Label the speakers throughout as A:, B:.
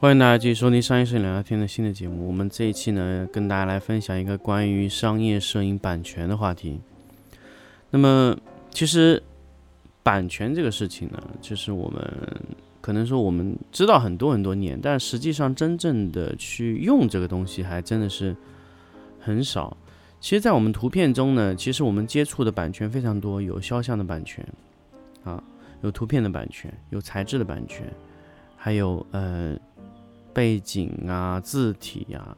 A: 欢迎大家继续收听商业摄影聊聊天的新的节目。我们这一期呢，跟大家来分享一个关于商业摄影版权的话题。那么，其实版权这个事情呢，就是我们可能说我们知道很多很多年，但实际上真正的去用这个东西，还真的是很少。其实，在我们图片中呢，其实我们接触的版权非常多，有肖像的版权啊，有图片的版权，有材质的版权，还有呃。背景啊，字体呀，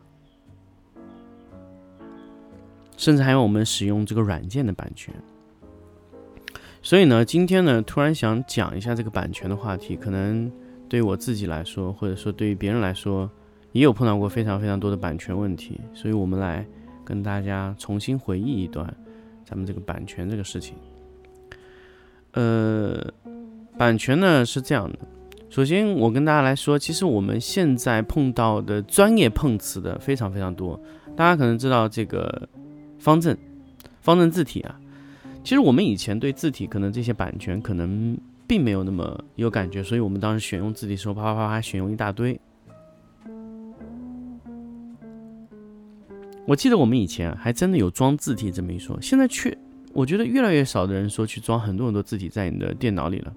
A: 甚至还有我们使用这个软件的版权。所以呢，今天呢，突然想讲一下这个版权的话题，可能对于我自己来说，或者说对于别人来说，也有碰到过非常非常多的版权问题。所以我们来跟大家重新回忆一段咱们这个版权这个事情。呃，版权呢是这样的。首先，我跟大家来说，其实我们现在碰到的专业碰瓷的非常非常多。大家可能知道这个方正，方正字体啊。其实我们以前对字体可能这些版权可能并没有那么有感觉，所以我们当时选用字体的时候，啪啪啪啪选用一大堆。我记得我们以前还真的有装字体这么一说，现在却我觉得越来越少的人说去装很多很多字体在你的电脑里了。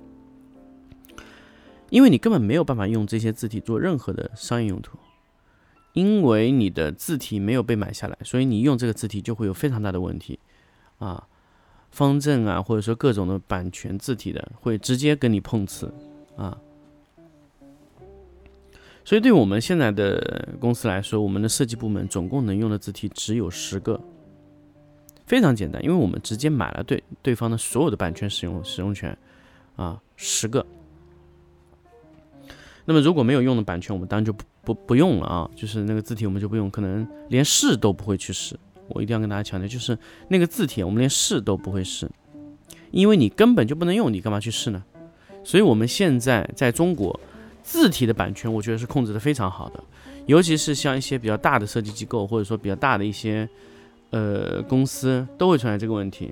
A: 因为你根本没有办法用这些字体做任何的商业用途，因为你的字体没有被买下来，所以你用这个字体就会有非常大的问题，啊，方正啊，或者说各种的版权字体的会直接跟你碰瓷，啊，所以对我们现在的公司来说，我们的设计部门总共能用的字体只有十个，非常简单，因为我们直接买了对对方的所有的版权使用使用权，啊，十个。那么如果没有用的版权，我们当然就不不不用了啊，就是那个字体我们就不用，可能连试都不会去试。我一定要跟大家强调，就是那个字体我们连试都不会试，因为你根本就不能用，你干嘛去试呢？所以我们现在在中国字体的版权，我觉得是控制的非常好的，尤其是像一些比较大的设计机构，或者说比较大的一些呃公司，都会存在这个问题。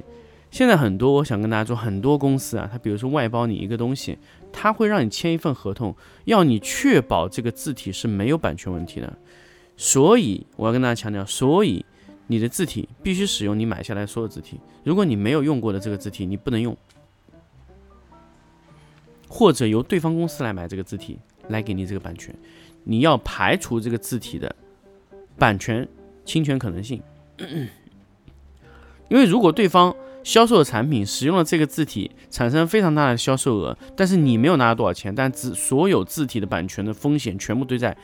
A: 现在很多，我想跟大家说，很多公司啊，它比如说外包你一个东西，它会让你签一份合同，要你确保这个字体是没有版权问题的。所以我要跟大家强调，所以你的字体必须使用你买下来所有字体。如果你没有用过的这个字体，你不能用，或者由对方公司来买这个字体来给你这个版权，你要排除这个字体的版权侵权可能性，因为如果对方。销售的产品使用了这个字体，产生非常大的销售额，但是你没有拿到多少钱，但字所有字体的版权的风险全部堆在，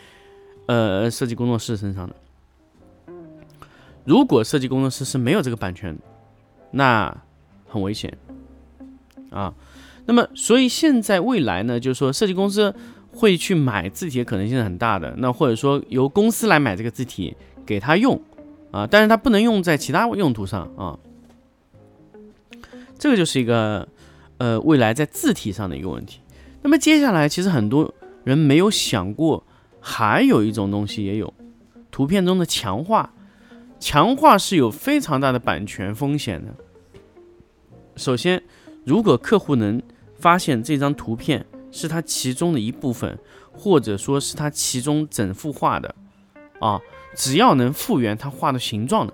A: 呃，设计工作室身上的。如果设计工作室是没有这个版权，那很危险啊。那么，所以现在未来呢，就是说设计公司会去买字体的可能性是很大的。那或者说由公司来买这个字体给他用啊，但是他不能用在其他用途上啊。这个就是一个，呃，未来在字体上的一个问题。那么接下来，其实很多人没有想过，还有一种东西也有，图片中的强化，强化是有非常大的版权风险的。首先，如果客户能发现这张图片是他其中的一部分，或者说是他其中整幅画的，啊，只要能复原他画的形状的，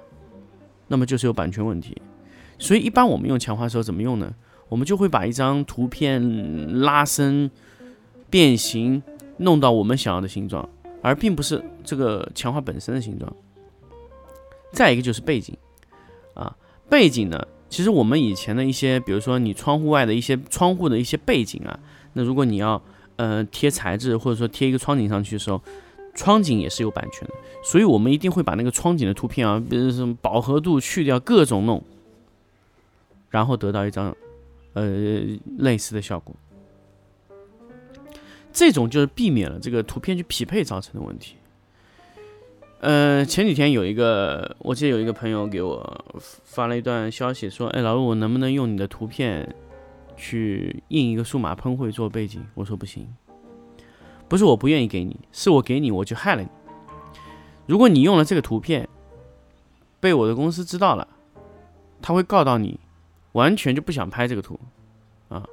A: 那么就是有版权问题。所以一般我们用强化的时候怎么用呢？我们就会把一张图片拉伸、变形，弄到我们想要的形状，而并不是这个强化本身的形状。再一个就是背景，啊，背景呢，其实我们以前的一些，比如说你窗户外的一些窗户的一些背景啊，那如果你要呃贴材质或者说贴一个窗景上去的时候，窗景也是有版权的，所以我们一定会把那个窗景的图片啊，比如什么饱和度去掉，各种弄。然后得到一张，呃，类似的效果。这种就是避免了这个图片去匹配造成的问题。呃，前几天有一个，我记得有一个朋友给我发了一段消息，说：“哎，老陆，我能不能用你的图片去印一个数码喷绘做背景？”我说：“不行，不是我不愿意给你，是我给你我就害了你。如果你用了这个图片，被我的公司知道了，他会告到你，完全就不想拍这个图啊。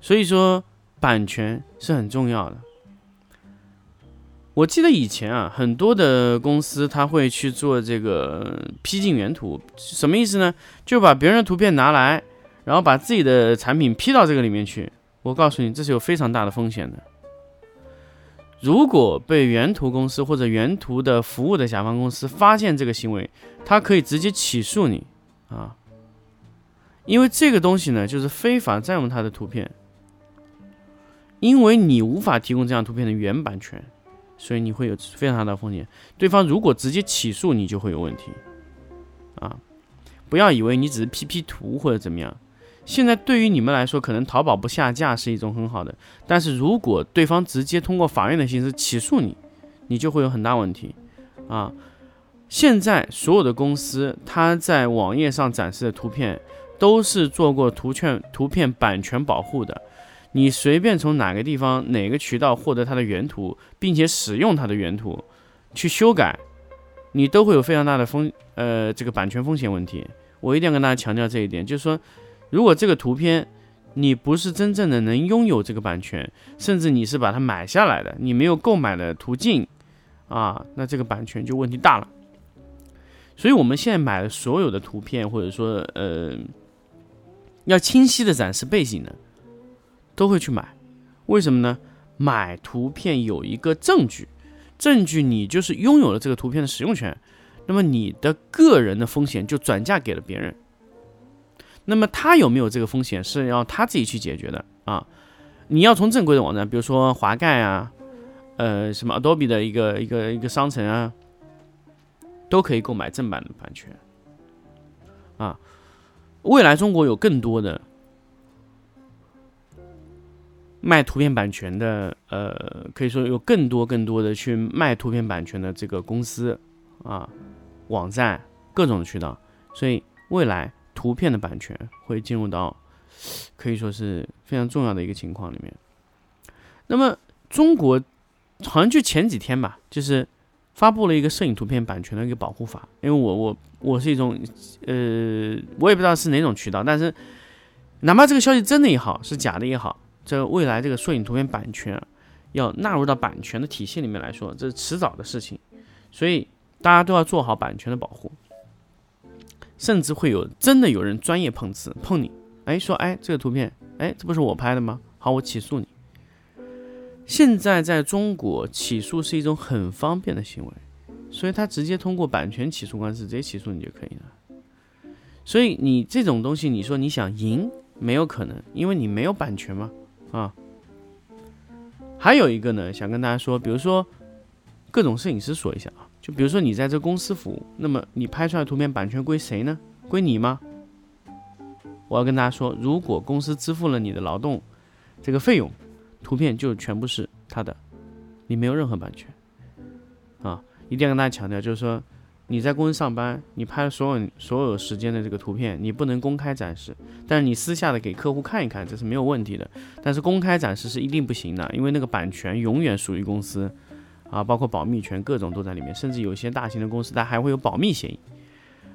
A: 所以说，版权是很重要的。”我记得以前啊，很多的公司他会去做这个批进原图，什么意思呢？就把别人的图片拿来，然后把自己的产品批到这个里面去。我告诉你，这是有非常大的风险的。如果被原图公司或者原图的服务的甲方公司发现这个行为，他可以直接起诉你啊，因为这个东西呢，就是非法占用他的图片，因为你无法提供这张图片的原版权。所以你会有非常大的风险。对方如果直接起诉你，就会有问题啊！不要以为你只是 P P 图或者怎么样。现在对于你们来说，可能淘宝不下架是一种很好的，但是如果对方直接通过法院的形式起诉你，你就会有很大问题啊！现在所有的公司，它在网页上展示的图片都是做过图片图片版权保护的。你随便从哪个地方、哪个渠道获得它的原图，并且使用它的原图去修改，你都会有非常大的风呃这个版权风险问题。我一定要跟大家强调这一点，就是说，如果这个图片你不是真正的能拥有这个版权，甚至你是把它买下来的，你没有购买的途径啊，那这个版权就问题大了。所以我们现在买的所有的图片，或者说呃要清晰的展示背景的。都会去买，为什么呢？买图片有一个证据，证据你就是拥有了这个图片的使用权，那么你的个人的风险就转嫁给了别人。那么他有没有这个风险是要他自己去解决的啊？你要从正规的网站，比如说华盖啊，呃，什么 Adobe 的一个一个一个商城啊，都可以购买正版的版权啊。未来中国有更多的。卖图片版权的，呃，可以说有更多更多的去卖图片版权的这个公司啊，网站各种渠道，所以未来图片的版权会进入到可以说是非常重要的一个情况里面。那么中国好像就前几天吧，就是发布了一个摄影图片版权的一个保护法，因为我我我是一种，呃，我也不知道是哪种渠道，但是哪怕这个消息真的也好，是假的也好。这未来这个摄影图片版权要纳入到版权的体系里面来说，这是迟早的事情，所以大家都要做好版权的保护。甚至会有真的有人专业碰瓷碰你，哎，说哎这个图片，哎这不是我拍的吗？好，我起诉你。现在在中国起诉是一种很方便的行为，所以他直接通过版权起诉官司直接起诉你就可以了。所以你这种东西，你说你想赢没有可能，因为你没有版权嘛。啊，还有一个呢，想跟大家说，比如说各种摄影师说一下啊，就比如说你在这公司服务，那么你拍出来图片版权归谁呢？归你吗？我要跟大家说，如果公司支付了你的劳动这个费用，图片就全部是他的，你没有任何版权啊，一定要跟大家强调，就是说。你在公司上班，你拍所有所有时间的这个图片，你不能公开展示，但是你私下的给客户看一看，这是没有问题的。但是公开展示是一定不行的，因为那个版权永远属于公司，啊，包括保密权各种都在里面，甚至有些大型的公司它还会有保密协议，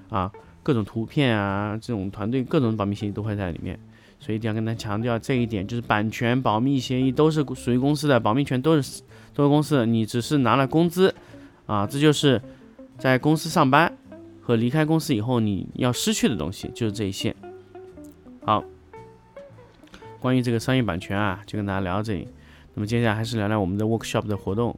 A: 啊，各种图片啊，这种团队各种保密协议都会在里面，所以一定要跟他强调这一点，就是版权保密协议都是属于公司的，保密权都是都是公司的，你只是拿了工资，啊，这就是。在公司上班和离开公司以后，你要失去的东西就是这一些。好，关于这个商业版权啊，就跟大家聊到这里。那么接下来还是聊聊我们的 workshop 的活动。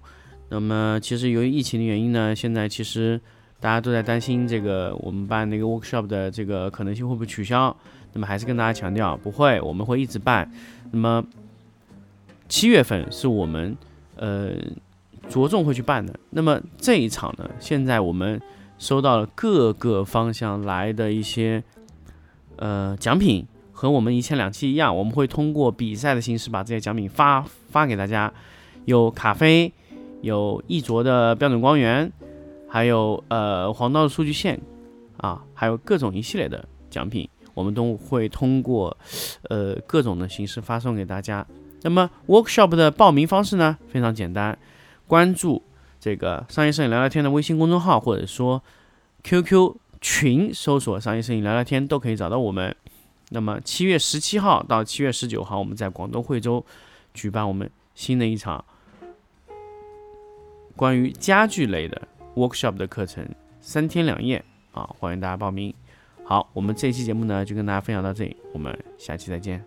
A: 那么其实由于疫情的原因呢，现在其实大家都在担心这个我们办那个 workshop 的这个可能性会不会取消。那么还是跟大家强调，不会，我们会一直办。那么七月份是我们呃。着重会去办的。那么这一场呢，现在我们收到了各个方向来的一些呃奖品，和我们以前两期一样，我们会通过比赛的形式把这些奖品发发给大家。有咖啡，有一卓的标准光源，还有呃黄道的数据线啊，还有各种一系列的奖品，我们都会通过呃各种的形式发送给大家。那么 workshop 的报名方式呢，非常简单，关注这个商业摄影聊聊天的微信公众号，或者说 QQ 群搜索商业摄影聊聊天都可以找到我们。那么七月十七号到七月十九号，我们在广东惠州举办我们新的一场关于家具类的 workshop 的课程，三天两夜啊，欢迎大家报名。好，我们这期节目呢就跟大家分享到这里，我们下期再见。